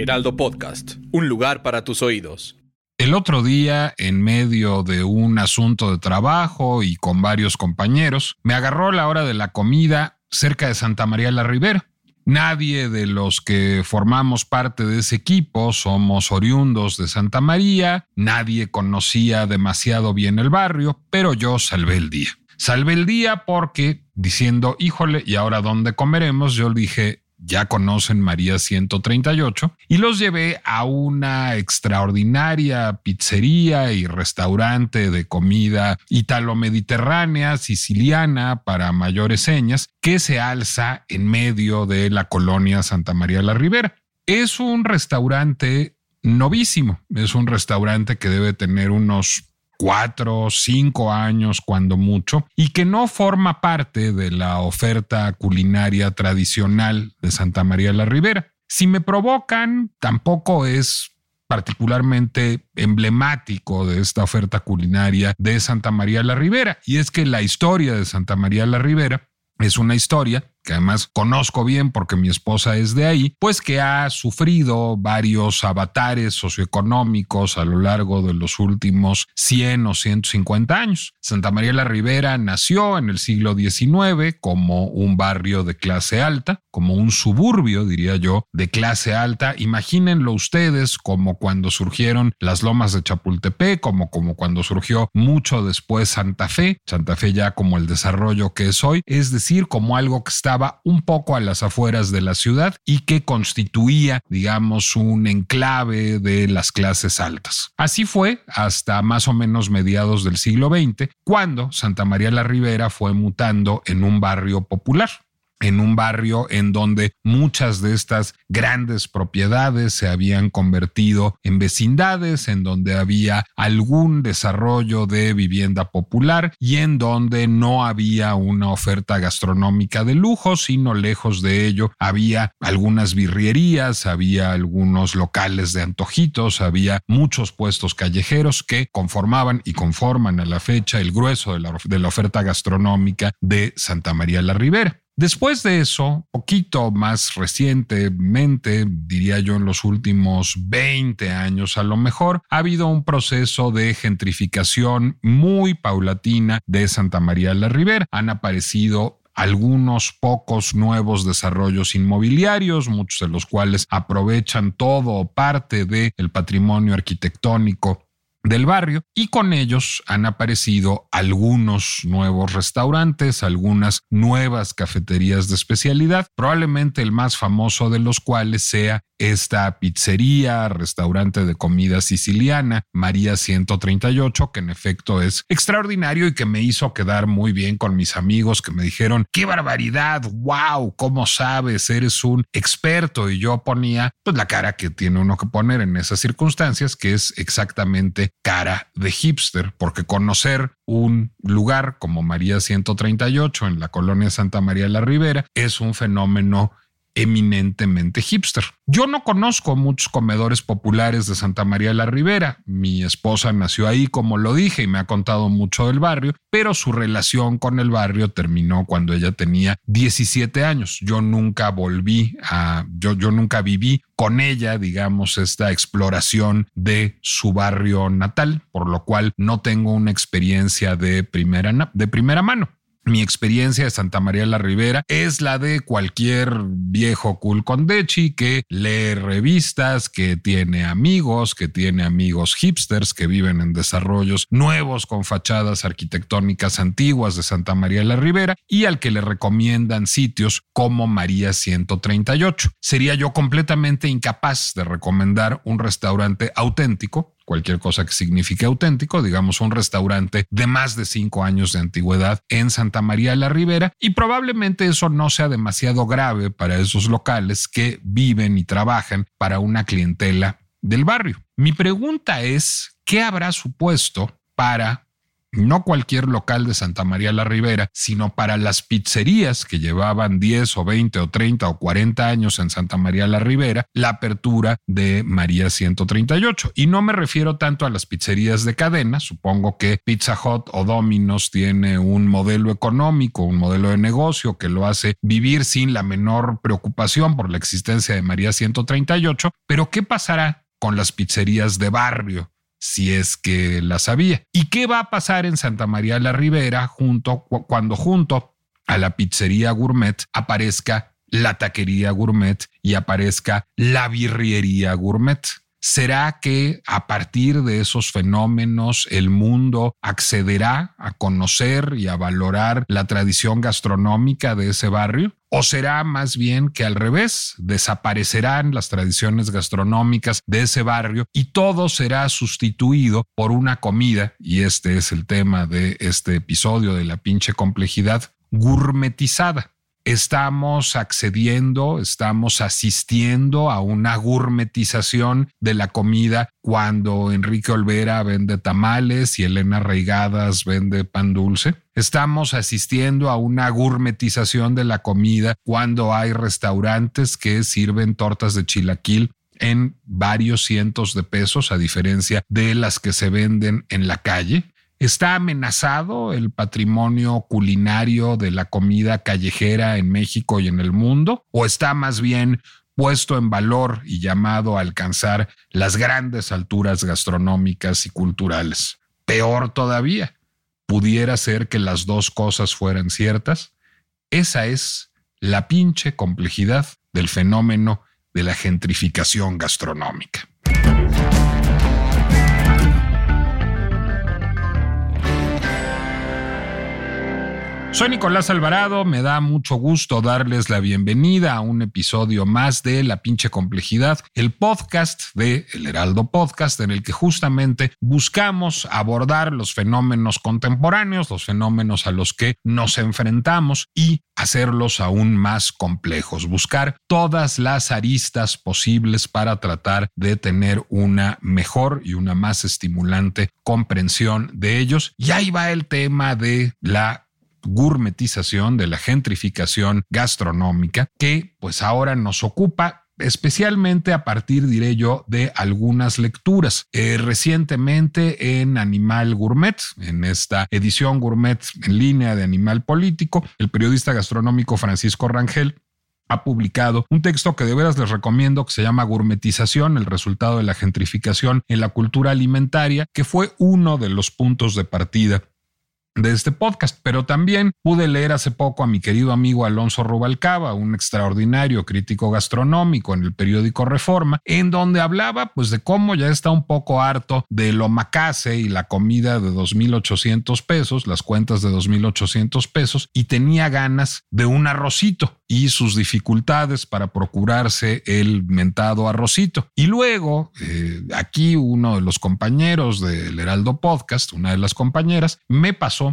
Heraldo Podcast, un lugar para tus oídos. El otro día, en medio de un asunto de trabajo y con varios compañeros, me agarró la hora de la comida cerca de Santa María la Ribera. Nadie de los que formamos parte de ese equipo somos oriundos de Santa María, nadie conocía demasiado bien el barrio, pero yo salvé el día. Salvé el día porque diciendo, híjole, ¿y ahora dónde comeremos? Yo dije, ya conocen María 138, y los llevé a una extraordinaria pizzería y restaurante de comida italo-mediterránea, siciliana, para mayores señas, que se alza en medio de la colonia Santa María la Ribera. Es un restaurante novísimo, es un restaurante que debe tener unos cuatro, cinco años cuando mucho, y que no forma parte de la oferta culinaria tradicional de Santa María la Ribera. Si me provocan, tampoco es particularmente emblemático de esta oferta culinaria de Santa María la Ribera, y es que la historia de Santa María la Ribera es una historia que además conozco bien porque mi esposa es de ahí, pues que ha sufrido varios avatares socioeconómicos a lo largo de los últimos 100 o 150 años. Santa María la Ribera nació en el siglo XIX como un barrio de clase alta, como un suburbio, diría yo, de clase alta. Imagínenlo ustedes como cuando surgieron las lomas de Chapultepec, como, como cuando surgió mucho después Santa Fe, Santa Fe ya como el desarrollo que es hoy, es decir, como algo que está un poco a las afueras de la ciudad y que constituía, digamos, un enclave de las clases altas. Así fue hasta más o menos mediados del siglo XX, cuando Santa María la Ribera fue mutando en un barrio popular en un barrio en donde muchas de estas grandes propiedades se habían convertido en vecindades, en donde había algún desarrollo de vivienda popular y en donde no había una oferta gastronómica de lujo, sino lejos de ello había algunas birrierías, había algunos locales de antojitos, había muchos puestos callejeros que conformaban y conforman a la fecha el grueso de la, de la oferta gastronómica de Santa María la Ribera. Después de eso, poquito más recientemente, diría yo en los últimos 20 años a lo mejor, ha habido un proceso de gentrificación muy paulatina de Santa María la Ribera. Han aparecido algunos pocos nuevos desarrollos inmobiliarios, muchos de los cuales aprovechan todo o parte del patrimonio arquitectónico del barrio y con ellos han aparecido algunos nuevos restaurantes, algunas nuevas cafeterías de especialidad, probablemente el más famoso de los cuales sea esta pizzería, restaurante de comida siciliana, María 138, que en efecto es extraordinario y que me hizo quedar muy bien con mis amigos que me dijeron, qué barbaridad, wow, ¿cómo sabes? Eres un experto. Y yo ponía pues la cara que tiene uno que poner en esas circunstancias, que es exactamente cara de hipster, porque conocer un lugar como María 138 en la colonia Santa María la Ribera es un fenómeno eminentemente hipster. Yo no conozco muchos comedores populares de Santa María la Ribera. Mi esposa nació ahí, como lo dije, y me ha contado mucho del barrio, pero su relación con el barrio terminó cuando ella tenía 17 años. Yo nunca volví a, yo, yo nunca viví con ella, digamos, esta exploración de su barrio natal, por lo cual no tengo una experiencia de primera, de primera mano. Mi experiencia de Santa María la Ribera es la de cualquier viejo cool condechi que lee revistas, que tiene amigos, que tiene amigos hipsters que viven en desarrollos nuevos con fachadas arquitectónicas antiguas de Santa María la Ribera y al que le recomiendan sitios como María 138. Sería yo completamente incapaz de recomendar un restaurante auténtico cualquier cosa que signifique auténtico, digamos un restaurante de más de cinco años de antigüedad en Santa María la Ribera y probablemente eso no sea demasiado grave para esos locales que viven y trabajan para una clientela del barrio. Mi pregunta es, ¿qué habrá supuesto para no cualquier local de Santa María la Ribera, sino para las pizzerías que llevaban 10 o 20 o 30 o 40 años en Santa María la Ribera, la apertura de María 138. Y no me refiero tanto a las pizzerías de cadena, supongo que Pizza Hut o Domino's tiene un modelo económico, un modelo de negocio que lo hace vivir sin la menor preocupación por la existencia de María 138, pero ¿qué pasará con las pizzerías de barrio? Si es que la sabía. ¿Y qué va a pasar en Santa María la Ribera cuando junto a la pizzería gourmet aparezca la taquería gourmet y aparezca la birriería gourmet? ¿Será que a partir de esos fenómenos el mundo accederá a conocer y a valorar la tradición gastronómica de ese barrio? ¿O será más bien que al revés, desaparecerán las tradiciones gastronómicas de ese barrio y todo será sustituido por una comida, y este es el tema de este episodio de la pinche complejidad, gourmetizada? Estamos accediendo, estamos asistiendo a una gourmetización de la comida cuando Enrique Olvera vende tamales y Elena Reigadas vende pan dulce. Estamos asistiendo a una gourmetización de la comida cuando hay restaurantes que sirven tortas de chilaquil en varios cientos de pesos, a diferencia de las que se venden en la calle. ¿Está amenazado el patrimonio culinario de la comida callejera en México y en el mundo? ¿O está más bien puesto en valor y llamado a alcanzar las grandes alturas gastronómicas y culturales? Peor todavía, pudiera ser que las dos cosas fueran ciertas. Esa es la pinche complejidad del fenómeno de la gentrificación gastronómica. Soy Nicolás Alvarado, me da mucho gusto darles la bienvenida a un episodio más de La pinche complejidad, el podcast de El Heraldo Podcast, en el que justamente buscamos abordar los fenómenos contemporáneos, los fenómenos a los que nos enfrentamos y hacerlos aún más complejos, buscar todas las aristas posibles para tratar de tener una mejor y una más estimulante comprensión de ellos. Y ahí va el tema de la gourmetización, de la gentrificación gastronómica, que pues ahora nos ocupa especialmente a partir, diré yo, de algunas lecturas. Eh, recientemente en Animal Gourmet, en esta edición gourmet en línea de Animal Político, el periodista gastronómico Francisco Rangel ha publicado un texto que de veras les recomiendo que se llama Gourmetización, el resultado de la gentrificación en la cultura alimentaria, que fue uno de los puntos de partida de este podcast, pero también pude leer hace poco a mi querido amigo Alonso Rubalcaba, un extraordinario crítico gastronómico en el periódico Reforma, en donde hablaba pues de cómo ya está un poco harto de lo macase y la comida de 2.800 pesos, las cuentas de 2.800 pesos, y tenía ganas de un arrocito y sus dificultades para procurarse el mentado arrocito. Y luego, eh, aquí uno de los compañeros del Heraldo Podcast, una de las compañeras, me pasó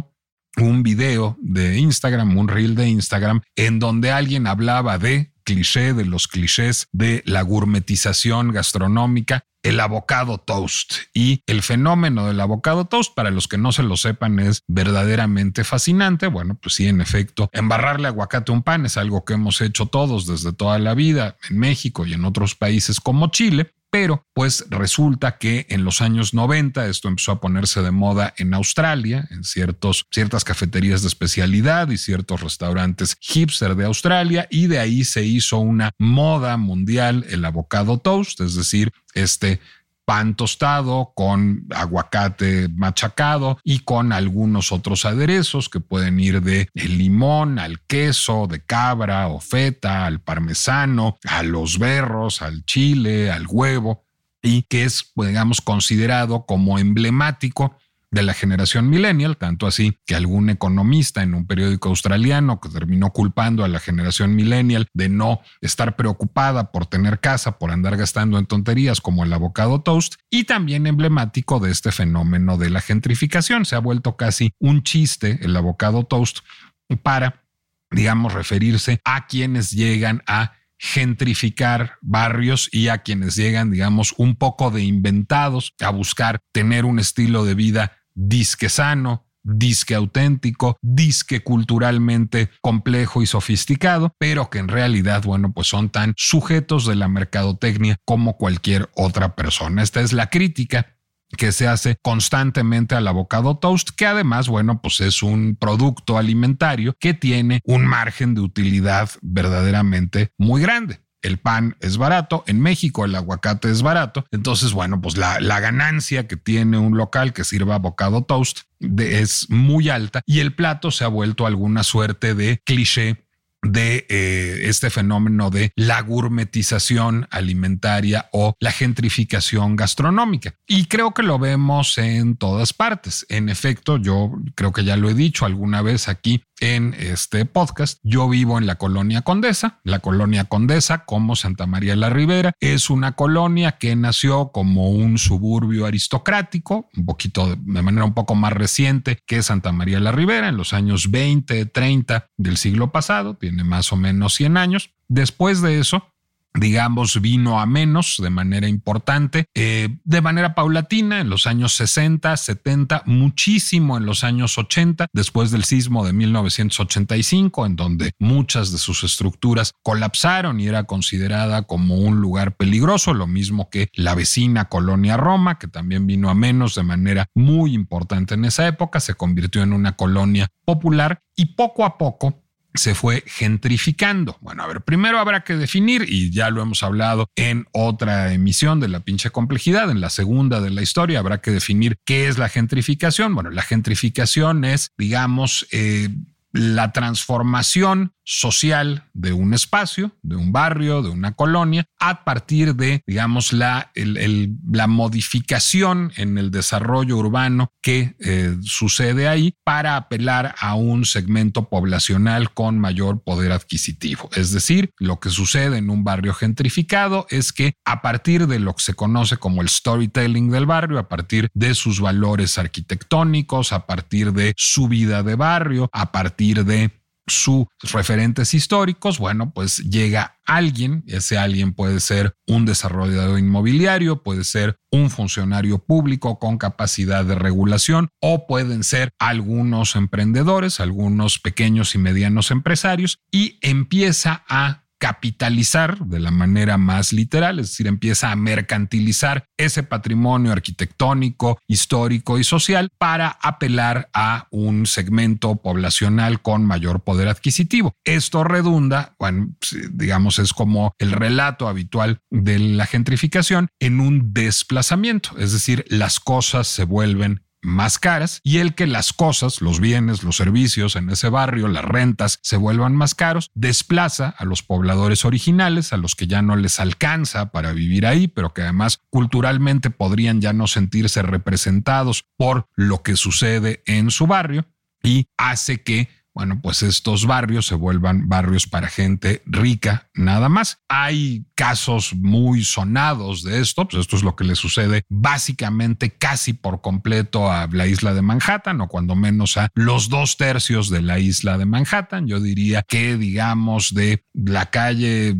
un video de Instagram, un reel de Instagram, en donde alguien hablaba de cliché de los clichés de la gourmetización gastronómica, el avocado toast. Y el fenómeno del avocado toast, para los que no se lo sepan, es verdaderamente fascinante. Bueno, pues sí, en efecto, embarrarle aguacate a un pan es algo que hemos hecho todos desde toda la vida en México y en otros países como Chile. Pero pues resulta que en los años 90 esto empezó a ponerse de moda en Australia, en ciertos, ciertas cafeterías de especialidad y ciertos restaurantes hipster de Australia y de ahí se hizo una moda mundial el avocado toast, es decir, este pan tostado con aguacate machacado y con algunos otros aderezos que pueden ir de limón al queso, de cabra o feta, al parmesano, a los berros, al chile, al huevo y que es, digamos, considerado como emblemático de la generación millennial, tanto así que algún economista en un periódico australiano que terminó culpando a la generación millennial de no estar preocupada por tener casa, por andar gastando en tonterías como el avocado toast, y también emblemático de este fenómeno de la gentrificación. Se ha vuelto casi un chiste el avocado toast para, digamos, referirse a quienes llegan a gentrificar barrios y a quienes llegan, digamos, un poco de inventados a buscar tener un estilo de vida disque sano, disque auténtico, disque culturalmente complejo y sofisticado, pero que en realidad, bueno, pues son tan sujetos de la mercadotecnia como cualquier otra persona. Esta es la crítica que se hace constantemente al avocado toast, que además, bueno, pues es un producto alimentario que tiene un margen de utilidad verdaderamente muy grande el pan es barato, en México el aguacate es barato, entonces bueno, pues la, ganancia que tiene un local que sirva avocado toast es muy alta y el plato se ha vuelto alguna suerte de cliché de eh, este fenómeno de la gourmetización alimentaria o la gentrificación gastronómica. Y creo que lo vemos en todas partes. En efecto, yo creo que ya lo he dicho alguna vez aquí en este podcast. Yo vivo en la colonia Condesa. La colonia Condesa, como Santa María la Ribera, es una colonia que nació como un suburbio aristocrático, un poquito de manera un poco más reciente que Santa María la Ribera, en los años 20, 30 del siglo pasado, tiene más o menos 100 años. Después de eso, digamos, vino a menos de manera importante, eh, de manera paulatina en los años 60, 70, muchísimo en los años 80, después del sismo de 1985, en donde muchas de sus estructuras colapsaron y era considerada como un lugar peligroso, lo mismo que la vecina colonia Roma, que también vino a menos de manera muy importante en esa época, se convirtió en una colonia popular y poco a poco se fue gentrificando. Bueno, a ver, primero habrá que definir, y ya lo hemos hablado en otra emisión de la pinche complejidad, en la segunda de la historia, habrá que definir qué es la gentrificación. Bueno, la gentrificación es, digamos, eh, la transformación social de un espacio, de un barrio, de una colonia, a partir de, digamos, la, la modificación en el desarrollo urbano que eh, sucede ahí para apelar a un segmento poblacional con mayor poder adquisitivo. Es decir, lo que sucede en un barrio gentrificado es que a partir de lo que se conoce como el storytelling del barrio, a partir de sus valores arquitectónicos, a partir de su vida de barrio, a partir de sus referentes históricos, bueno, pues llega alguien, ese alguien puede ser un desarrollador inmobiliario, puede ser un funcionario público con capacidad de regulación o pueden ser algunos emprendedores, algunos pequeños y medianos empresarios y empieza a capitalizar de la manera más literal, es decir, empieza a mercantilizar ese patrimonio arquitectónico, histórico y social para apelar a un segmento poblacional con mayor poder adquisitivo. Esto redunda, bueno, digamos, es como el relato habitual de la gentrificación en un desplazamiento, es decir, las cosas se vuelven más caras y el que las cosas, los bienes, los servicios en ese barrio, las rentas se vuelvan más caros, desplaza a los pobladores originales, a los que ya no les alcanza para vivir ahí, pero que además culturalmente podrían ya no sentirse representados por lo que sucede en su barrio y hace que bueno, pues estos barrios se vuelvan barrios para gente rica, nada más. Hay casos muy sonados de esto, pues esto es lo que le sucede básicamente casi por completo a la isla de Manhattan, o cuando menos a los dos tercios de la isla de Manhattan. Yo diría que, digamos, de la calle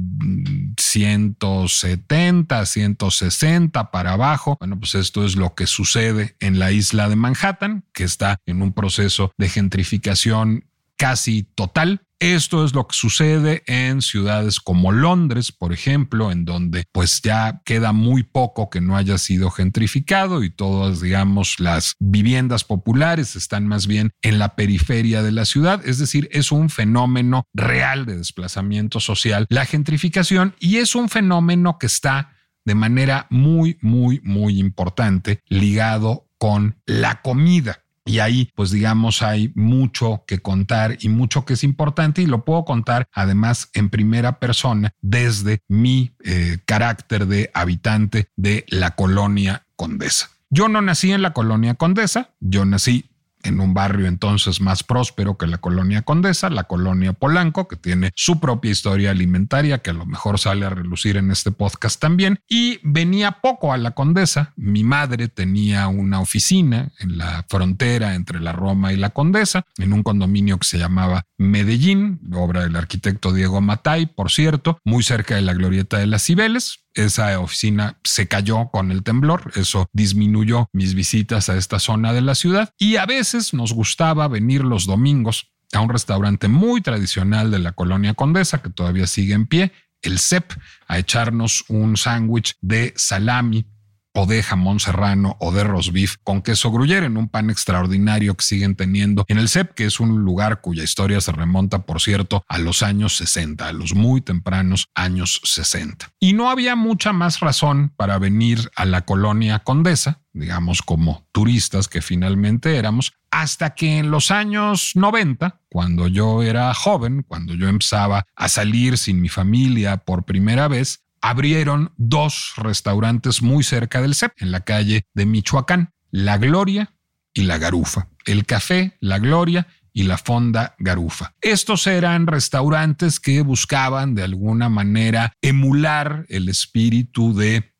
170, 160 para abajo, bueno, pues esto es lo que sucede en la isla de Manhattan, que está en un proceso de gentrificación casi total. Esto es lo que sucede en ciudades como Londres, por ejemplo, en donde pues ya queda muy poco que no haya sido gentrificado y todas, digamos, las viviendas populares están más bien en la periferia de la ciudad. Es decir, es un fenómeno real de desplazamiento social, la gentrificación, y es un fenómeno que está de manera muy, muy, muy importante ligado con la comida. Y ahí, pues digamos, hay mucho que contar y mucho que es importante y lo puedo contar además en primera persona desde mi eh, carácter de habitante de la colonia Condesa. Yo no nací en la colonia Condesa, yo nací en un barrio entonces más próspero que la colonia Condesa, la colonia Polanco, que tiene su propia historia alimentaria, que a lo mejor sale a relucir en este podcast también, y venía poco a la Condesa. Mi madre tenía una oficina en la frontera entre la Roma y la Condesa, en un condominio que se llamaba Medellín, obra del arquitecto Diego Matay, por cierto, muy cerca de la glorieta de las Cibeles esa oficina se cayó con el temblor, eso disminuyó mis visitas a esta zona de la ciudad. Y a veces nos gustaba venir los domingos a un restaurante muy tradicional de la colonia Condesa que todavía sigue en pie, el CEP, a echarnos un sándwich de salami o de jamón serrano o de roast beef con queso gruyere en un pan extraordinario que siguen teniendo en el CEP, que es un lugar cuya historia se remonta, por cierto, a los años 60, a los muy tempranos años 60. Y no había mucha más razón para venir a la colonia Condesa, digamos como turistas que finalmente éramos, hasta que en los años 90, cuando yo era joven, cuando yo empezaba a salir sin mi familia por primera vez, abrieron dos restaurantes muy cerca del CEP, en la calle de Michoacán, La Gloria y La Garufa. El café, La Gloria y la Fonda Garufa. Estos eran restaurantes que buscaban de alguna manera emular el espíritu de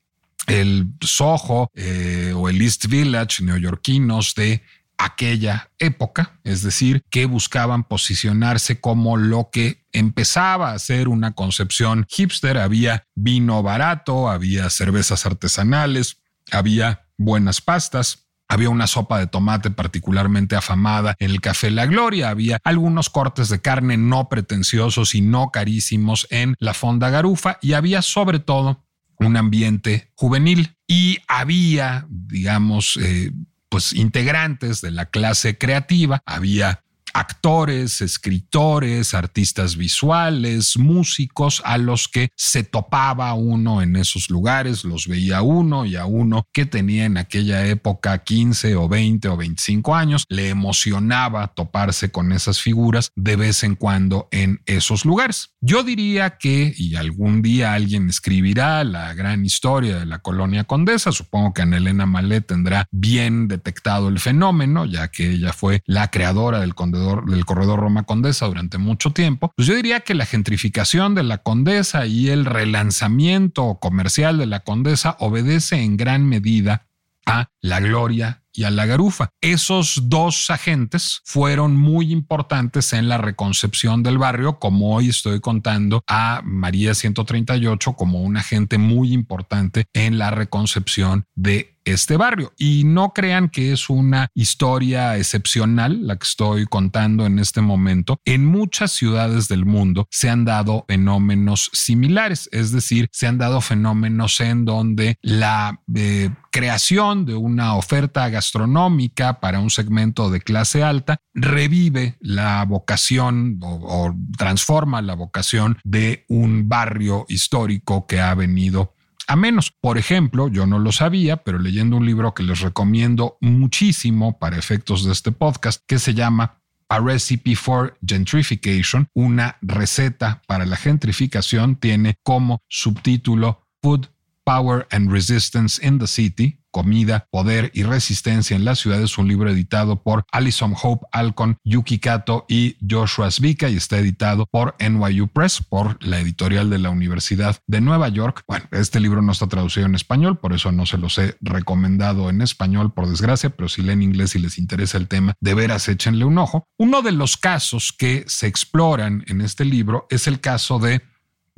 el Soho eh, o el East Village neoyorquinos de aquella época, es decir, que buscaban posicionarse como lo que empezaba a ser una concepción hipster. Había vino barato, había cervezas artesanales, había buenas pastas, había una sopa de tomate particularmente afamada en el Café La Gloria. Había algunos cortes de carne no pretenciosos y no carísimos en la Fonda Garufa. Y había sobre todo un ambiente juvenil. Y había, digamos, eh, pues integrantes de la clase creativa, había actores, escritores, artistas visuales, músicos a los que se topaba uno en esos lugares, los veía uno y a uno que tenía en aquella época 15 o 20 o 25 años, le emocionaba toparse con esas figuras de vez en cuando en esos lugares. Yo diría que, y algún día alguien escribirá la gran historia de la colonia condesa, supongo que Elena Malet tendrá bien detectado el fenómeno, ya que ella fue la creadora del conde del corredor Roma Condesa durante mucho tiempo, pues yo diría que la gentrificación de la Condesa y el relanzamiento comercial de la Condesa obedece en gran medida a la gloria y a la garufa. Esos dos agentes fueron muy importantes en la reconcepción del barrio, como hoy estoy contando a María 138 como un agente muy importante en la reconcepción de este barrio. Y no crean que es una historia excepcional la que estoy contando en este momento. En muchas ciudades del mundo se han dado fenómenos similares, es decir, se han dado fenómenos en donde la eh, creación de una oferta gastronómica para un segmento de clase alta revive la vocación o transforma la vocación de un barrio histórico que ha venido a menos. Por ejemplo, yo no lo sabía, pero leyendo un libro que les recomiendo muchísimo para efectos de este podcast, que se llama A Recipe for Gentrification, una receta para la gentrificación, tiene como subtítulo Food, Power and Resistance in the City, Comida, Poder y Resistencia en la Ciudad es un libro editado por Alison Hope Alcon, Yuki Kato y Joshua Zvika y está editado por NYU Press, por la editorial de la Universidad de Nueva York. Bueno, este libro no está traducido en español, por eso no se los he recomendado en español, por desgracia, pero si leen inglés y les interesa el tema, de veras échenle un ojo. Uno de los casos que se exploran en este libro es el caso de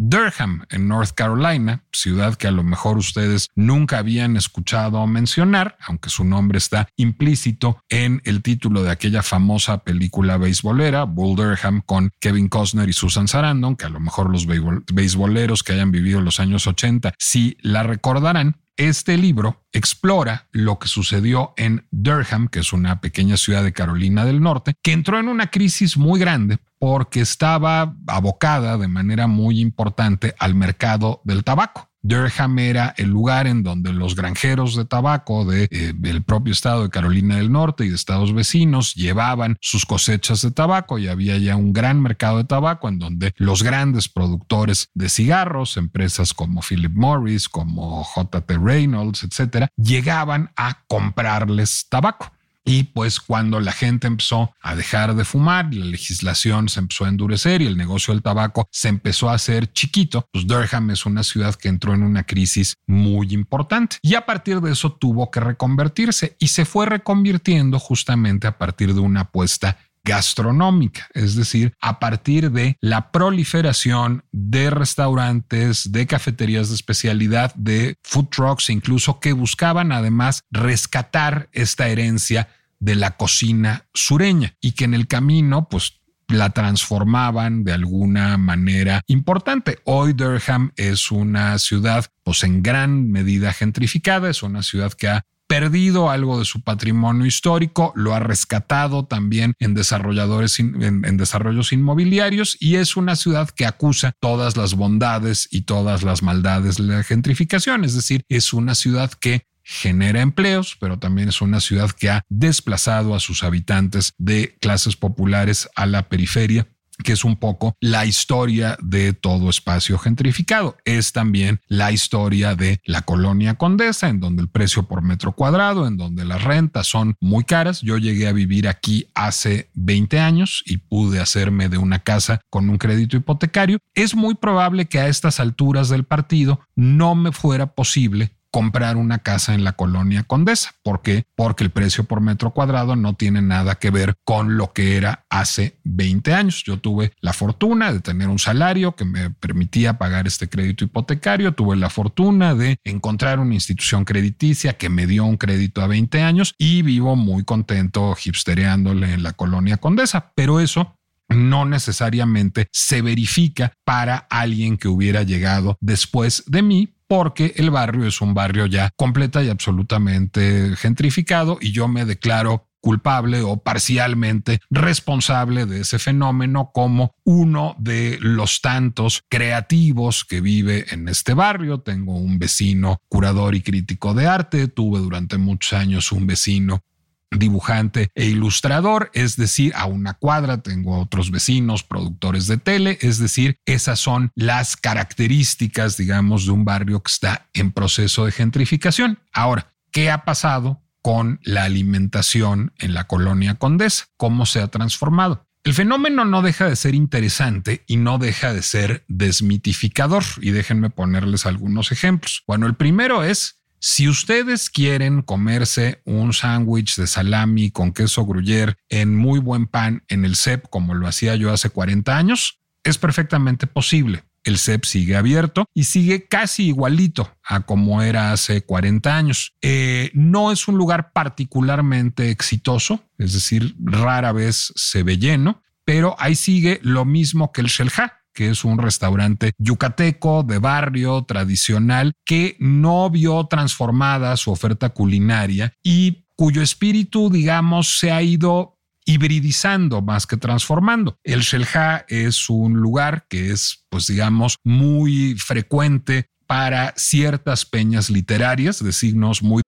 Durham, en North Carolina, ciudad que a lo mejor ustedes nunca habían escuchado mencionar, aunque su nombre está implícito en el título de aquella famosa película beisbolera, Bull Durham, con Kevin Costner y Susan Sarandon, que a lo mejor los beisboleros que hayan vivido los años 80 sí la recordarán. Este libro explora lo que sucedió en Durham, que es una pequeña ciudad de Carolina del Norte, que entró en una crisis muy grande porque estaba abocada de manera muy importante al mercado del tabaco. Durham era el lugar en donde los granjeros de tabaco del eh, propio estado de Carolina del Norte y de estados vecinos llevaban sus cosechas de tabaco y había ya un gran mercado de tabaco en donde los grandes productores de cigarros, empresas como Philip Morris, como JT Reynolds, etcétera, llegaban a comprarles tabaco. Y pues cuando la gente empezó a dejar de fumar, la legislación se empezó a endurecer y el negocio del tabaco se empezó a hacer chiquito, pues Durham es una ciudad que entró en una crisis muy importante. Y a partir de eso tuvo que reconvertirse y se fue reconvirtiendo justamente a partir de una apuesta gastronómica, es decir, a partir de la proliferación de restaurantes, de cafeterías de especialidad, de food trucks, incluso que buscaban además rescatar esta herencia de la cocina sureña y que en el camino pues la transformaban de alguna manera importante. Hoy Durham es una ciudad pues en gran medida gentrificada, es una ciudad que ha perdido algo de su patrimonio histórico, lo ha rescatado también en desarrolladores, en, desarrollos inmobiliarios y es una ciudad que acusa todas las bondades y todas las maldades de la gentrificación. Es decir, es una ciudad que genera empleos, pero también es una ciudad que ha desplazado a sus habitantes de clases populares a la periferia que es un poco la historia de todo espacio gentrificado. Es también la historia de la colonia Condesa, en donde el precio por metro cuadrado, en donde las rentas son muy caras. Yo llegué a vivir aquí hace 20 años y pude hacerme de una casa con un crédito hipotecario. Es muy probable que a estas alturas del partido no me fuera posible comprar una casa en la colonia Condesa. ¿Por qué? Porque el precio por metro cuadrado no tiene nada que ver con lo que era hace 20 años. Yo tuve la fortuna de tener un salario que me permitía pagar este crédito hipotecario, tuve la fortuna de encontrar una institución crediticia que me dio un crédito a 20 años y vivo muy contento hipstereándole en la colonia Condesa, pero eso no necesariamente se verifica para alguien que hubiera llegado después de mí, porque el barrio es un barrio ya completa y absolutamente gentrificado y yo me declaro culpable o parcialmente responsable de ese fenómeno como uno de los tantos creativos que vive en este barrio. Tengo un vecino curador y crítico de arte, tuve durante muchos años un vecino dibujante e ilustrador, es decir, a una cuadra tengo otros vecinos, productores de tele, es decir, esas son las características, digamos, de un barrio que está en proceso de gentrificación. Ahora, ¿qué ha pasado con la alimentación en la colonia Condesa? ¿Cómo se ha transformado? El fenómeno no deja de ser interesante y no deja de ser desmitificador. Y déjenme ponerles algunos ejemplos. Bueno, el primero es si ustedes quieren comerse un sándwich de salami con queso gruyere en muy buen pan en el CEP, como lo hacía yo hace 40 años, es perfectamente posible. El CEP sigue abierto y sigue casi igualito a como era hace 40 años. Eh, no es un lugar particularmente exitoso, es decir, rara vez se ve lleno, pero ahí sigue lo mismo que el Shelha que es un restaurante yucateco de barrio tradicional que no vio transformada su oferta culinaria y cuyo espíritu, digamos, se ha ido hibridizando más que transformando. El Shelha es un lugar que es, pues digamos, muy frecuente para ciertas peñas literarias de signos muy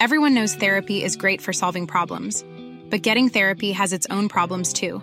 Everyone knows therapy is great for solving problems, but getting therapy has its own problems too.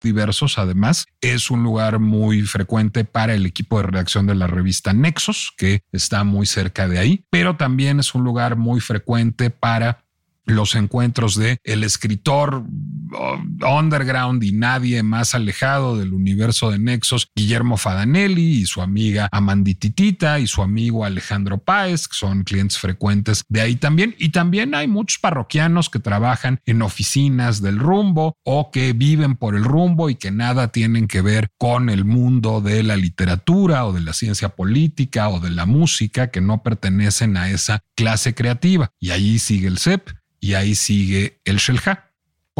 diversos. Además, es un lugar muy frecuente para el equipo de redacción de la revista Nexos, que está muy cerca de ahí, pero también es un lugar muy frecuente para los encuentros de el escritor uh, underground y nadie más alejado del universo de Nexos, Guillermo Fadanelli y su amiga Amandititita y su amigo Alejandro Páez, que son clientes frecuentes de ahí también. Y también hay muchos parroquianos que trabajan en oficinas del rumbo o que viven por el rumbo y que nada tienen que ver con el mundo de la literatura o de la ciencia política o de la música, que no pertenecen a esa clase creativa. Y allí sigue el CEP y ahí sigue el Shelha.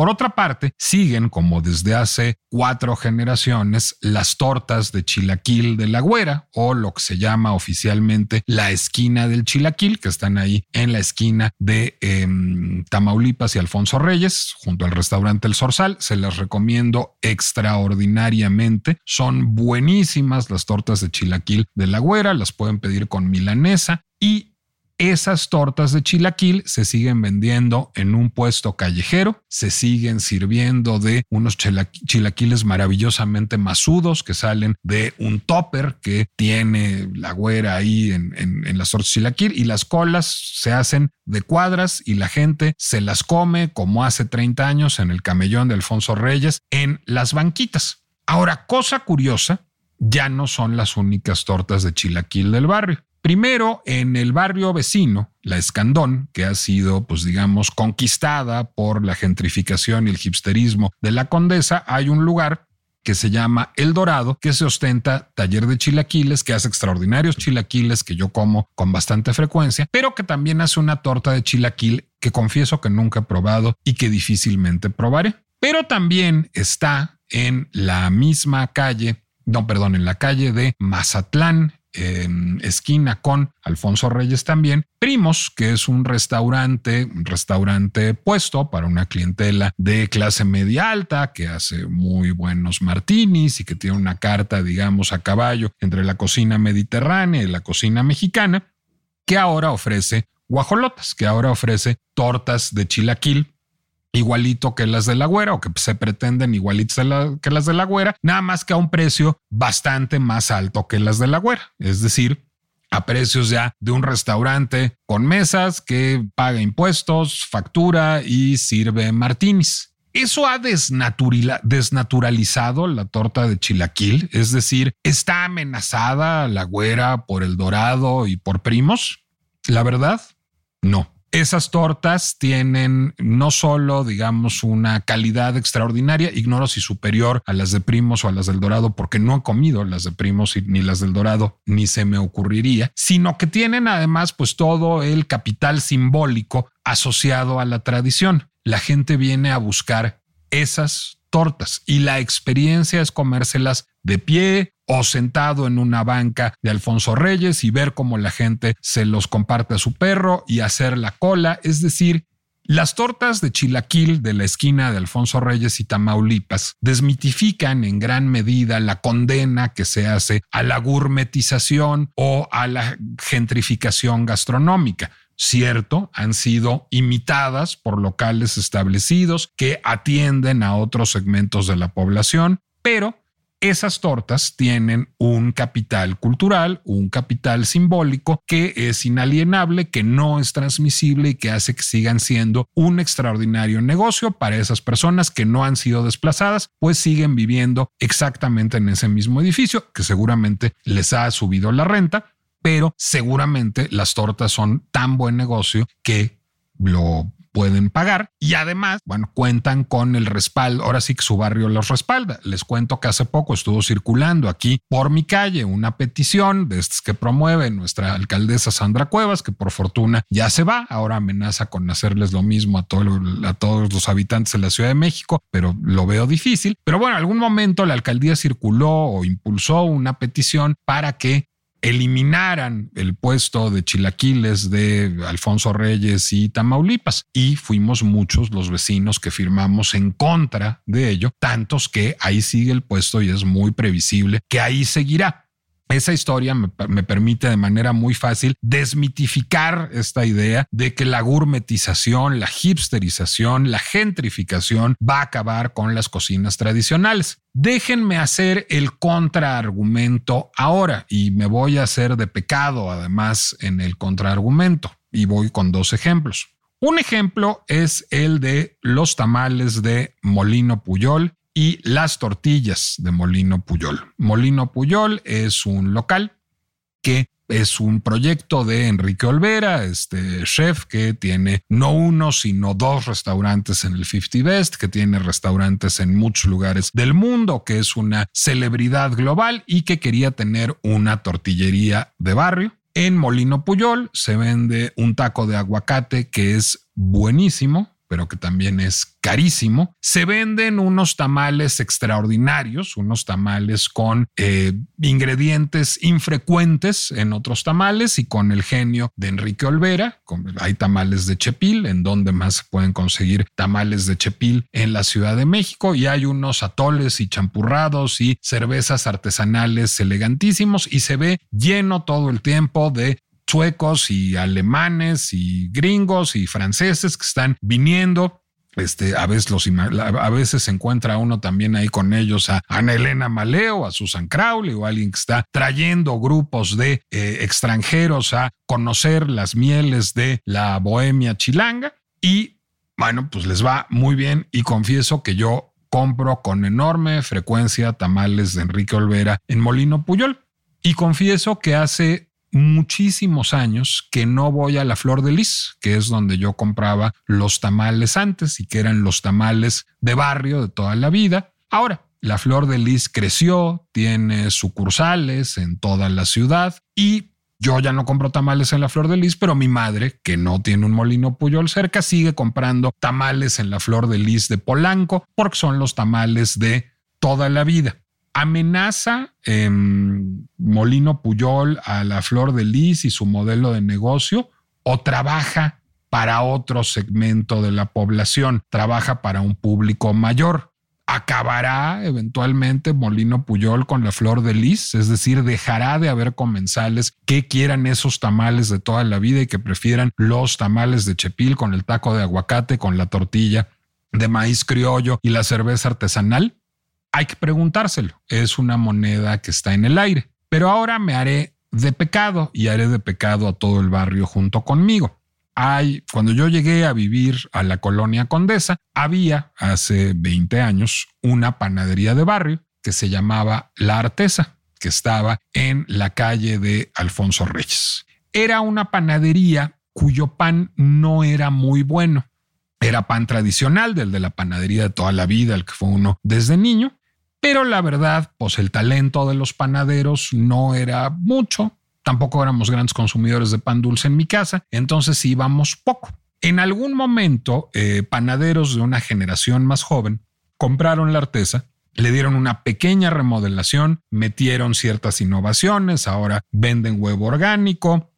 Por otra parte, siguen, como desde hace cuatro generaciones, las tortas de chilaquil de la güera, o lo que se llama oficialmente la esquina del chilaquil, que están ahí en la esquina de em, Tamaulipas y Alfonso Reyes, junto al restaurante El Sorsal. Se las recomiendo extraordinariamente. Son buenísimas las tortas de chilaquil de la güera, las pueden pedir con milanesa y esas tortas de chilaquil se siguen vendiendo en un puesto callejero, se siguen sirviendo de unos chilaquiles maravillosamente masudos que salen de un topper que tiene la güera ahí en, las tortas chilaquil y las colas se hacen de cuadras y la gente se las come como hace 30 años en el camellón de Alfonso Reyes en las banquitas. Ahora, cosa curiosa, ya no son las únicas tortas de chilaquil del barrio. Primero, en el barrio vecino, la Escandón, que ha sido, pues digamos, conquistada por la gentrificación y el hipsterismo de la Condesa, hay un lugar que se llama El Dorado, que se ostenta taller de chilaquiles, que hace extraordinarios chilaquiles que yo como con bastante frecuencia, pero que también hace una torta de chilaquil que confieso que nunca he probado y que difícilmente probaré. Pero también está en la misma calle, no, perdón, en la calle de Mazatlán, esquina con Alfonso Reyes también. Primos, que es un restaurante, un restaurante puesto para una clientela de clase media alta que hace muy buenos martinis y que tiene una carta, digamos, a caballo entre la cocina mediterránea y la cocina mexicana, que ahora ofrece guajolotas, que ahora ofrece tortas de chilaquil igualito que las de la güera o que se pretenden igualitas que las de la güera, nada más que a un precio bastante más alto que las de la güera. Es decir, a precios ya de un restaurante con mesas que paga impuestos, factura y sirve martinis. Eso ha desnaturalizado la torta de chilaquil, es decir, está amenazada la güera por el dorado y por primos. La verdad, no. Esas tortas tienen no solo, digamos, una calidad extraordinaria, ignoro si superior a las de Primos o a las del Dorado, porque no he comido las de Primos ni las del Dorado, ni se me ocurriría, sino que tienen además pues todo el capital simbólico asociado a la tradición. La gente viene a buscar esas tortas y la experiencia es comérselas de pie o sentado en una banca de Alfonso Reyes y ver cómo la gente se los comparte a su perro y hacer la cola. Es decir, las tortas de chilaquil de la esquina de Alfonso Reyes y Tamaulipas desmitifican en gran medida la condena que se hace a la gourmetización o a la gentrificación gastronómica. Cierto, han sido imitadas por locales establecidos que atienden a otros segmentos de la población, pero esas tortas tienen un capital cultural, un capital simbólico que es inalienable, que no es transmisible y que hace que sigan siendo un extraordinario negocio para esas personas que no han sido desplazadas, pues siguen viviendo exactamente en ese mismo edificio, que seguramente les ha subido la renta, pero seguramente las tortas son tan buen negocio que lo pueden pagar y además, bueno, cuentan con el respaldo. Ahora sí que su barrio los respalda. Les cuento que hace poco estuvo circulando aquí por mi calle una petición de estas que promueve nuestra alcaldesa Sandra Cuevas, que por fortuna ya se va. Ahora amenaza con hacerles lo mismo a, a todos los habitantes de la Ciudad de México, pero lo veo difícil. Pero bueno, algún momento la alcaldía circuló o impulsó una petición para que eliminaran el puesto de chilaquiles de Alfonso Reyes y Tamaulipas. Y fuimos muchos los vecinos que firmamos en contra de ello, tantos que ahí sigue el puesto y es muy previsible que ahí seguirá. Esa historia me, permite de manera muy fácil desmitificar esta idea de que la gourmetización, la hipsterización, la gentrificación va a acabar con las cocinas tradicionales. Déjenme hacer el contraargumento ahora y me voy a hacer de pecado además en el contraargumento y voy con dos ejemplos. Un ejemplo es el de los tamales de Molino Puyol y las tortillas de Molino Puyol. Molino Puyol es un local que es un proyecto de Enrique Olvera, este chef que tiene no uno, sino dos restaurantes en el 50 Best, que tiene restaurantes en muchos lugares del mundo, que es una celebridad global y que quería tener una tortillería de barrio. En Molino Puyol se vende un taco de aguacate que es buenísimo, pero que también es carísimo. Se venden unos tamales extraordinarios, unos tamales con eh, ingredientes infrecuentes en otros tamales y con el genio de Enrique Olvera. Hay tamales de Chepil, en donde más se pueden conseguir tamales de Chepil en la Ciudad de México y hay unos atoles y champurrados y cervezas artesanales elegantísimos y se ve lleno todo el tiempo de suecos y alemanes y gringos y franceses que están viniendo. Este, a veces los, a veces se encuentra uno también ahí con ellos a Ana Elena Maleo, a Susan Crowley o alguien que está trayendo grupos de eh, extranjeros a conocer las mieles de la bohemia chilanga y bueno, pues les va muy bien y confieso que yo compro con enorme frecuencia tamales de Enrique Olvera en Molino Puyol y confieso que hace muchísimos años que no voy a la Flor de Lis, que es donde yo compraba los tamales antes y que eran los tamales de barrio de toda la vida. Ahora, la Flor de Lis creció, tiene sucursales en toda la ciudad y yo ya no compro tamales en la Flor de Lis, pero mi madre, que no tiene un molino Puyol cerca, sigue comprando tamales en la Flor de Lis de Polanco porque son los tamales de toda la vida amenaza Molino Puyol a la Flor de Lis y su modelo de negocio o trabaja para otro segmento de la población, trabaja para un público mayor. ¿Acabará eventualmente Molino Puyol con la flor de lis? Es decir, dejará de haber comensales que quieran esos tamales de toda la vida y que prefieran los tamales de chepil con el taco de aguacate, con la tortilla de maíz criollo y la cerveza artesanal? Hay que preguntárselo. Es una moneda que está en el aire. Pero ahora me haré de pecado y haré de pecado a todo el barrio junto conmigo. Hay, cuando yo llegué a vivir a la colonia Condesa, había hace 20 años una panadería de barrio que se llamaba La Artesa, que estaba en la calle de Alfonso Reyes. Era una panadería cuyo pan no era muy bueno. Era pan tradicional, del de la panadería de toda la vida, el que fue uno desde niño, pero la verdad, pues el talento de los panaderos no era mucho. Tampoco éramos grandes consumidores de pan dulce en mi casa, entonces íbamos poco. En algún momento, eh, panaderos de una generación más joven compraron la artesa, le dieron una pequeña remodelación, metieron ciertas innovaciones, ahora venden huevo orgánico,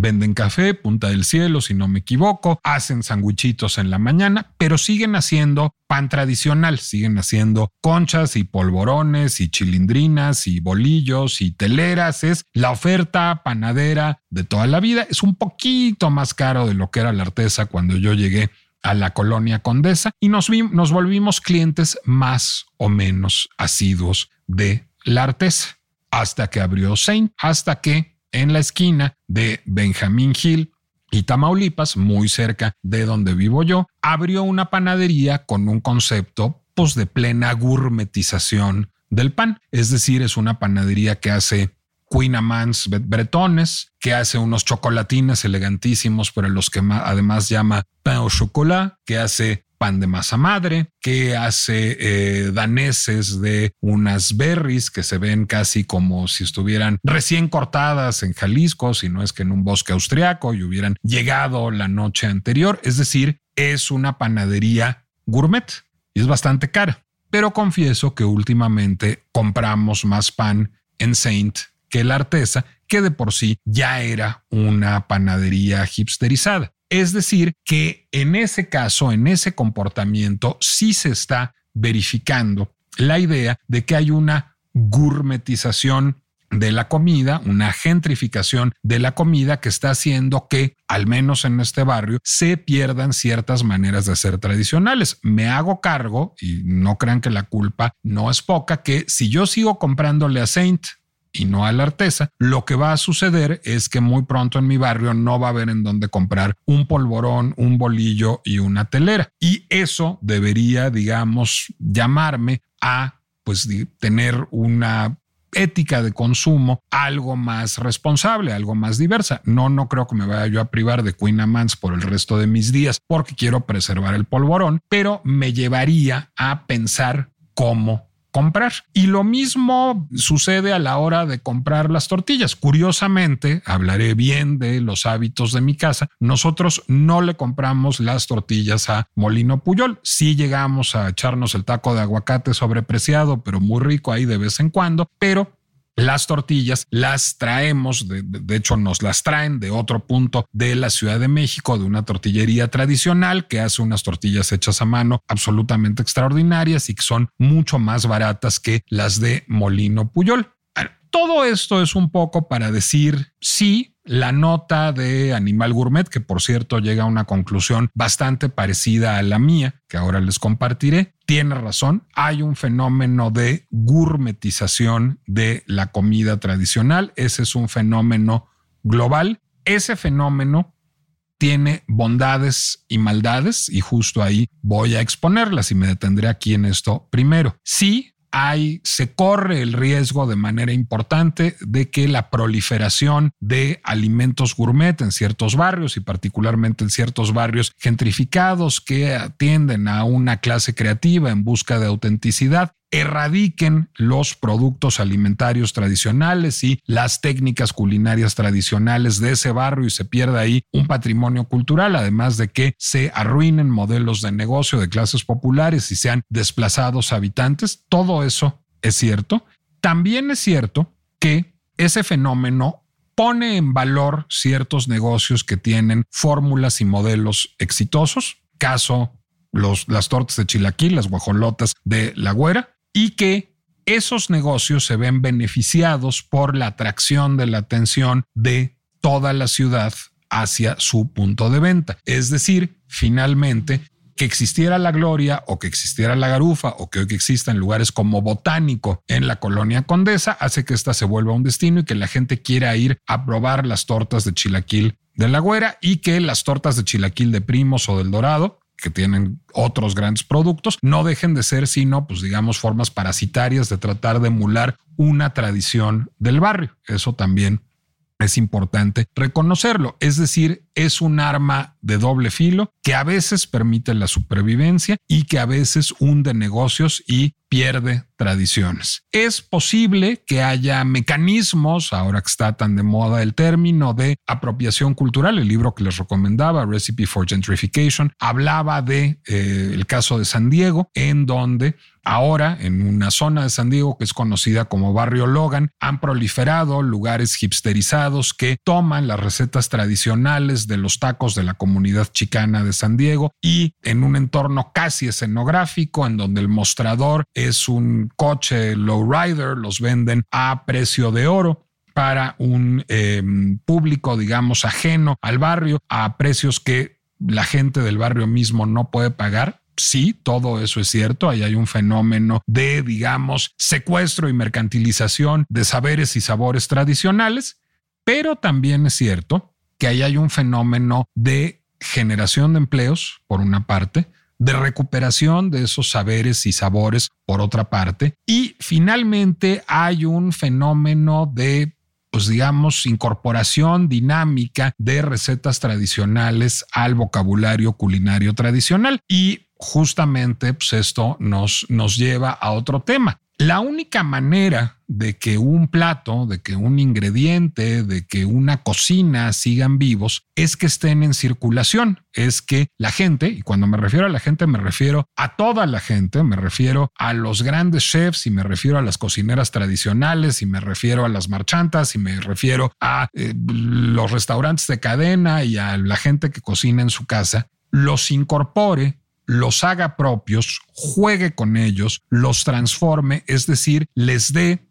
Venden café, punta del cielo, si no me equivoco, hacen sandwichitos en la mañana, pero siguen haciendo pan tradicional, siguen haciendo conchas y polvorones y chilindrinas y bolillos y teleras. Es la oferta panadera de toda la vida. Es un poquito más caro de lo que era la artesa cuando yo llegué a la colonia Condesa y nos, nos volvimos clientes más o menos asiduos de la artesa hasta que abrió Saint, hasta que en la esquina de Benjamín Hill y Tamaulipas, muy cerca de donde vivo yo, abrió una panadería con un concepto pues, de plena gourmetización del pan. Es decir, es una panadería que hace Queen Amans bretones, que hace unos chocolatines elegantísimos, pero los que además llama pain au chocolat, que hace pan de masa madre, que hace eh, daneses de unas berries que se ven casi como si estuvieran recién cortadas en Jalisco, si no es que en un bosque austriaco y hubieran llegado la noche anterior. Es decir, es una panadería gourmet y es bastante cara. Pero confieso que últimamente compramos más pan en Saint que la Artesa, que de por sí ya era una panadería hipsterizada. Es decir, que en ese caso, en ese comportamiento, sí se está verificando la idea de que hay una gourmetización de la comida, una gentrificación de la comida que está haciendo que, al menos en este barrio, se pierdan ciertas maneras de ser tradicionales. Me hago cargo, y no crean que la culpa no es poca, que si yo sigo comprándole a Saint y no a la artesa, lo que va a suceder es que muy pronto en mi barrio no va a haber en dónde comprar un polvorón, un bolillo y una telera. Y eso debería, digamos, llamarme a pues tener una ética de consumo algo más responsable, algo más diversa. No, no creo que me vaya yo a privar de Queen Amans por el resto de mis días porque quiero preservar el polvorón, pero me llevaría a pensar cómo comprar. Y lo mismo sucede a la hora de comprar las tortillas. Curiosamente, hablaré bien de los hábitos de mi casa. Nosotros no le compramos las tortillas a Molino Puyol. Sí llegamos a echarnos el taco de aguacate sobrepreciado, pero muy rico ahí de vez en cuando, pero las tortillas las traemos, de, hecho nos las traen de otro punto de la Ciudad de México, de una tortillería tradicional que hace unas tortillas hechas a mano absolutamente extraordinarias y que son mucho más baratas que las de Molino Puyol. Todo esto es un poco para decir sí, la nota de Animal Gourmet, que por cierto llega a una conclusión bastante parecida a la mía, que ahora les compartiré, tiene razón. Hay un fenómeno de gourmetización de la comida tradicional. Ese es un fenómeno global. Ese fenómeno tiene bondades y maldades y justo ahí voy a exponerlas y me detendré aquí en esto primero. Sí, hay, se corre el riesgo de manera importante de que la proliferación de alimentos gourmet en ciertos barrios y particularmente en ciertos barrios gentrificados que atienden a una clase creativa en busca de autenticidad erradiquen los productos alimentarios tradicionales y las técnicas culinarias tradicionales de ese barrio y se pierda ahí un patrimonio cultural, además de que se arruinen modelos de negocio de clases populares y sean desplazados habitantes. Todo eso es cierto. También es cierto que ese fenómeno pone en valor ciertos negocios que tienen fórmulas y modelos exitosos, caso los, las tortas de chilaquil, las guajolotas de la güera, y que esos negocios se ven beneficiados por la atracción de la atención de toda la ciudad hacia su punto de venta. Es decir, finalmente, que existiera la Gloria o que existiera la Garufa o que hoy exista en lugares como Botánico en la colonia Condesa hace que esta se vuelva un destino y que la gente quiera ir a probar las tortas de chilaquil de la Güera y que las tortas de chilaquil de Primos o del Dorado que tienen otros grandes productos, no dejen de ser sino, pues digamos, formas parasitarias de tratar de emular una tradición del barrio. Eso también es importante reconocerlo. Es decir, es un arma de doble filo que a veces permite la supervivencia y que a veces hunde negocios y pierde tradiciones. Es posible que haya mecanismos, ahora que está tan de moda el término de apropiación cultural, el libro que les recomendaba, Recipe for Gentrification, hablaba de eh, el caso de San Diego, en donde Ahora, en una zona de San Diego que es conocida como Barrio Logan, han proliferado lugares hipsterizados que toman las recetas tradicionales de los tacos de la comunidad chicana de San Diego y en un entorno casi escenográfico en donde el mostrador es un coche lowrider, los venden a precio de oro para un em, público, digamos, ajeno al barrio, a precios que la gente del barrio mismo no puede pagar. Sí, todo eso es cierto. Ahí hay un fenómeno de, digamos, secuestro y mercantilización de saberes y sabores tradicionales, pero también es cierto que ahí hay un fenómeno de generación de empleos, por una parte, de recuperación de esos saberes y sabores, por otra parte, y finalmente hay un fenómeno de pues digamos, incorporación dinámica de recetas tradicionales al vocabulario culinario tradicional. Y justamente pues esto nos, nos lleva a otro tema. La única manera de que un plato, de que un ingrediente, de que una cocina sigan vivos es que estén en circulación, es que la gente, y cuando me refiero a la gente me refiero a toda la gente, me refiero a los grandes chefs y me refiero a las cocineras tradicionales y me refiero a las marchantas y me refiero a eh, los restaurantes de cadena y a la gente que cocina en su casa, los incorpore los haga propios, juegue con ellos, los transforme, es decir, les dé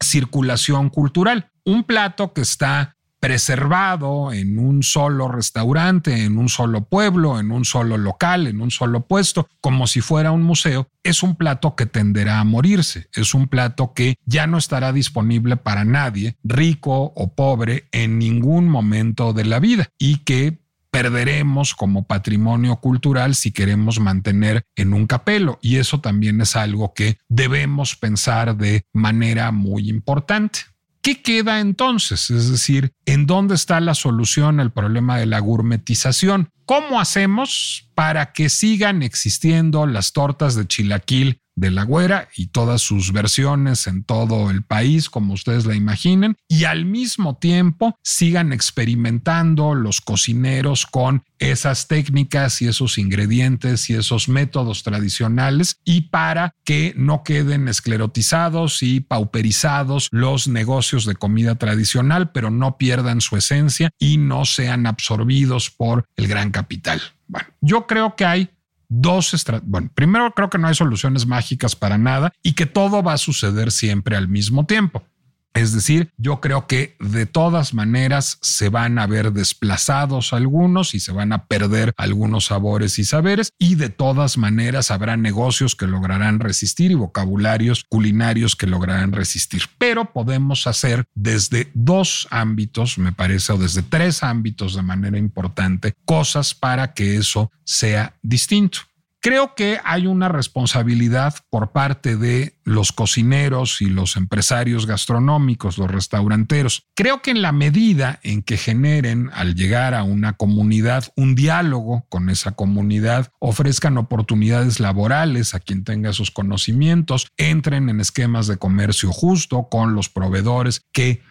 circulación cultural. Un plato que está preservado en un solo restaurante, en un solo pueblo, en un solo local, en un solo puesto, como si fuera un museo, es un plato que tenderá a morirse, es un plato que ya no estará disponible para nadie, rico o pobre, en ningún momento de la vida y que perderemos como patrimonio cultural si queremos mantener en un capelo. Y eso también es algo que debemos pensar de manera muy importante. ¿Qué queda entonces? Es decir, ¿en dónde está la solución al problema de la gourmetización? ¿Cómo hacemos para que sigan existiendo las tortas de chilaquil de la güera y todas sus versiones en todo el país, como ustedes la imaginen, y al mismo tiempo sigan experimentando los cocineros con esas técnicas y esos ingredientes y esos métodos tradicionales y para que no queden esclerotizados y pauperizados los negocios de comida tradicional, pero no pierdan su esencia y no sean absorbidos por el gran capital. Bueno, yo creo que hay dos estrategias. Bueno, primero creo que no hay soluciones mágicas para nada y que todo va a suceder siempre al mismo tiempo. Es decir, yo creo que de todas maneras se van a ver desplazados algunos y se van a perder algunos sabores y saberes y de todas maneras habrá negocios que lograrán resistir y vocabularios culinarios que lograrán resistir. Pero podemos hacer desde dos ámbitos, me parece, o desde tres ámbitos de manera importante, cosas para que eso sea distinto. Creo que hay una responsabilidad por parte de los cocineros y los empresarios gastronómicos, los restauranteros. Creo que en la medida en que generen al llegar a una comunidad un diálogo con esa comunidad, ofrezcan oportunidades laborales a quien tenga sus conocimientos, entren en esquemas de comercio justo con los proveedores que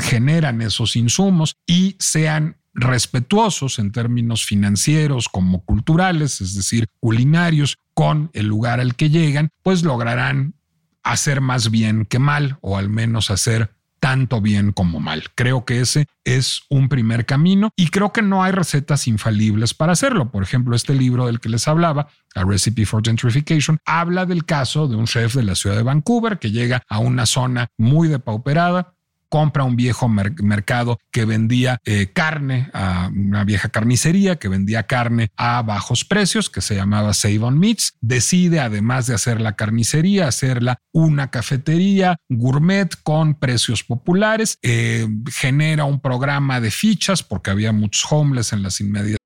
generan esos insumos y sean respetuosos en términos financieros como culturales, es decir, culinarios, con el lugar al que llegan, pues lograrán hacer más bien que mal, o al menos hacer tanto bien como mal. Creo que ese es un primer camino y creo que no hay recetas infalibles para hacerlo. Por ejemplo, este libro del que les hablaba, A Recipe for Gentrification, habla del caso de un chef de la ciudad de Vancouver que llega a una zona muy depauperada, compra un viejo mercado que vendía eh, carne a una vieja carnicería que vendía carne a bajos precios que se llamaba Save on Meats. Decide, además de hacer la carnicería, hacerla una cafetería gourmet con precios populares. Eh, genera un programa de fichas porque había muchos homeless en las inmediaciones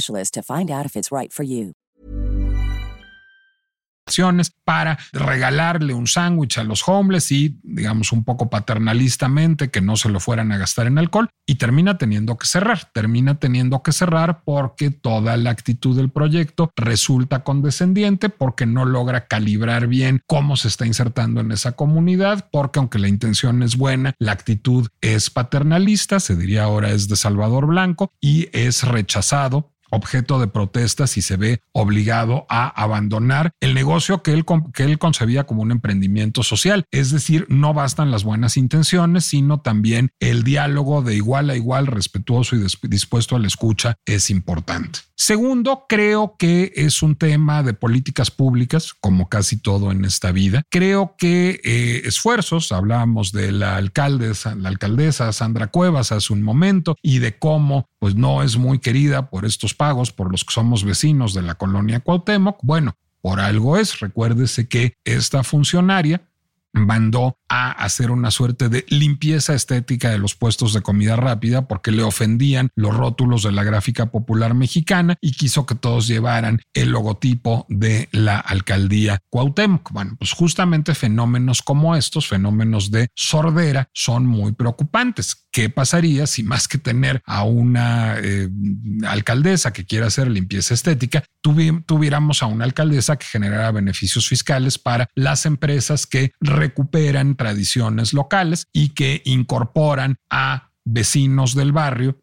specialist to find out if it's right para regalarle un sándwich a los homeless y, digamos, un poco paternalistamente que no se lo fueran a gastar en alcohol. Y termina teniendo que cerrar, termina teniendo que cerrar porque toda la actitud del proyecto resulta condescendiente porque no logra calibrar bien cómo se está insertando en esa comunidad, porque aunque la intención es buena, la actitud es paternalista, se diría ahora es de Salvador Blanco y es rechazado objeto de protestas y se ve obligado a abandonar el negocio que él, que él concebía como un emprendimiento social. Es decir, no bastan las buenas intenciones, sino también el diálogo de igual a igual, respetuoso y dispuesto a la escucha es importante. Segundo, creo que es un tema de políticas públicas, como casi todo en esta vida. Creo que eh, esfuerzos, hablábamos de la alcaldesa, la alcaldesa Sandra Cuevas hace un momento y de cómo pues no es muy querida por estos pagos, por los que somos vecinos de la colonia Cuauhtémoc. Bueno, por algo es. Recuérdese que esta funcionaria mandó a hacer una suerte de limpieza estética de los puestos de comida rápida porque le ofendían los rótulos de la gráfica popular mexicana y quiso que todos llevaran el logotipo de la alcaldía Cuauhtémoc. Bueno, pues justamente fenómenos como estos, fenómenos de sordera, son muy preocupantes. ¿Qué pasaría si más que tener a una eh, alcaldesa que quiera hacer limpieza estética, tuviéramos a una alcaldesa que generara beneficios fiscales para las empresas que recuperan tradiciones locales y que incorporan a vecinos del barrio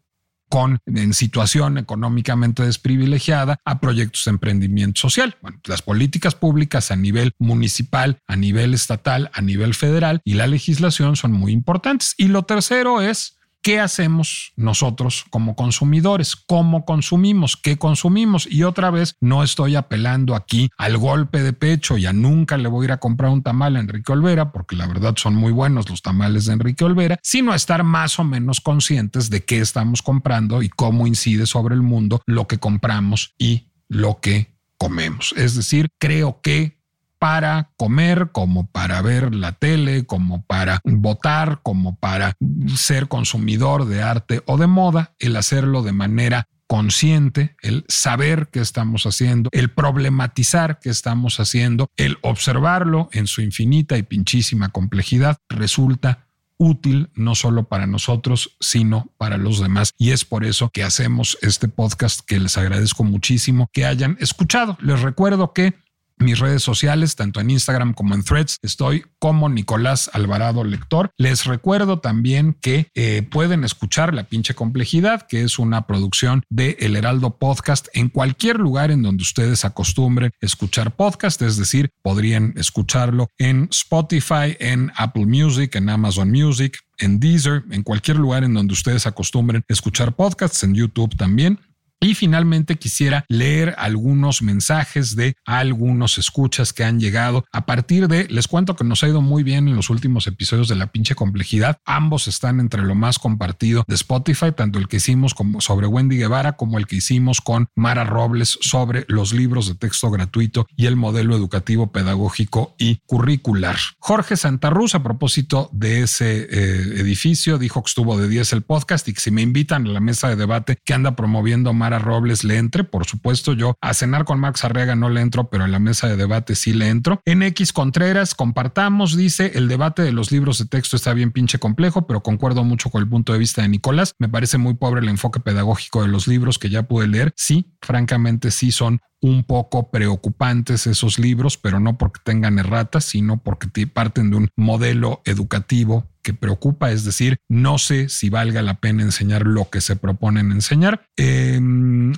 con en situación económicamente desprivilegiada a proyectos de emprendimiento social. Bueno, las políticas públicas a nivel municipal, a nivel estatal, a nivel federal y la legislación son muy importantes. Y lo tercero es ¿Qué hacemos nosotros como consumidores? ¿Cómo consumimos? ¿Qué consumimos? Y otra vez, no estoy apelando aquí al golpe de pecho y a nunca le voy a ir a comprar un tamal a Enrique Olvera, porque la verdad son muy buenos los tamales de Enrique Olvera, sino a estar más o menos conscientes de qué estamos comprando y cómo incide sobre el mundo lo que compramos y lo que comemos. Es decir, creo que para comer, como para ver la tele, como para votar, como para ser consumidor de arte o de moda, el hacerlo de manera consciente, el saber qué estamos haciendo, el problematizar qué estamos haciendo, el observarlo en su infinita y pinchísima complejidad, resulta útil no solo para nosotros, sino para los demás. Y es por eso que hacemos este podcast que les agradezco muchísimo que hayan escuchado. Les recuerdo que mis redes sociales, tanto en Instagram como en Threads. Estoy como Nicolás Alvarado Lector. Les recuerdo también que eh, pueden escuchar La pinche complejidad, que es una producción de El Heraldo Podcast en cualquier lugar en donde ustedes acostumbren escuchar podcast, es decir, podrían escucharlo en Spotify, en Apple Music, en Amazon Music, en Deezer, en cualquier lugar en donde ustedes acostumbren escuchar podcasts, en YouTube también. Y finalmente quisiera leer algunos mensajes de algunos escuchas que han llegado a partir de, les cuento que nos ha ido muy bien en los últimos episodios de La pinche complejidad. Ambos están entre lo más compartido de Spotify, tanto el que hicimos sobre Wendy Guevara como el que hicimos con Mara Robles sobre los libros de texto gratuito y el modelo educativo pedagógico y curricular. Jorge Santarruz, a propósito de ese eh, edificio, dijo que estuvo de 10 el podcast y que si me invitan a la mesa de debate que anda promoviendo a Robles le entre. Por supuesto, yo a cenar con Max Arriaga no le entro, pero a la mesa de debate sí le entro. En X Contreras, compartamos, dice, el debate de los libros de texto está bien pinche complejo, pero concuerdo mucho con el punto de vista de Nicolás. Me parece muy pobre el enfoque pedagógico de los libros que ya pude leer. Sí, francamente sí son un poco preocupantes esos libros, pero no porque tengan erratas, sino porque parten de un modelo educativo preocupa, es decir, no sé si valga la pena enseñar lo que se proponen enseñar. Eh,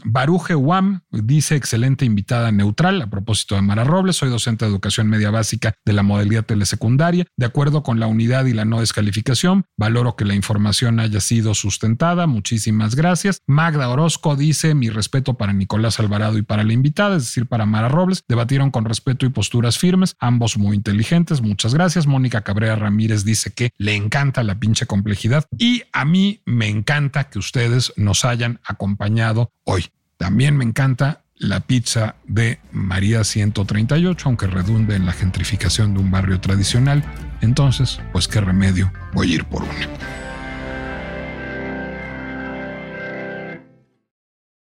Baruje Wam dice excelente invitada neutral a propósito de Mara Robles, soy docente de educación media básica de la modalidad telesecundaria, de acuerdo con la unidad y la no descalificación, valoro que la información haya sido sustentada, muchísimas gracias. Magda Orozco dice mi respeto para Nicolás Alvarado y para la invitada, es decir, para Mara Robles, debatieron con respeto y posturas firmes, ambos muy inteligentes, muchas gracias. Mónica Cabrera Ramírez dice que le encanta la pinche complejidad y a mí me encanta que ustedes nos hayan acompañado hoy. También me encanta la pizza de María 138, aunque redunde en la gentrificación de un barrio tradicional. Entonces, pues qué remedio, voy a ir por una.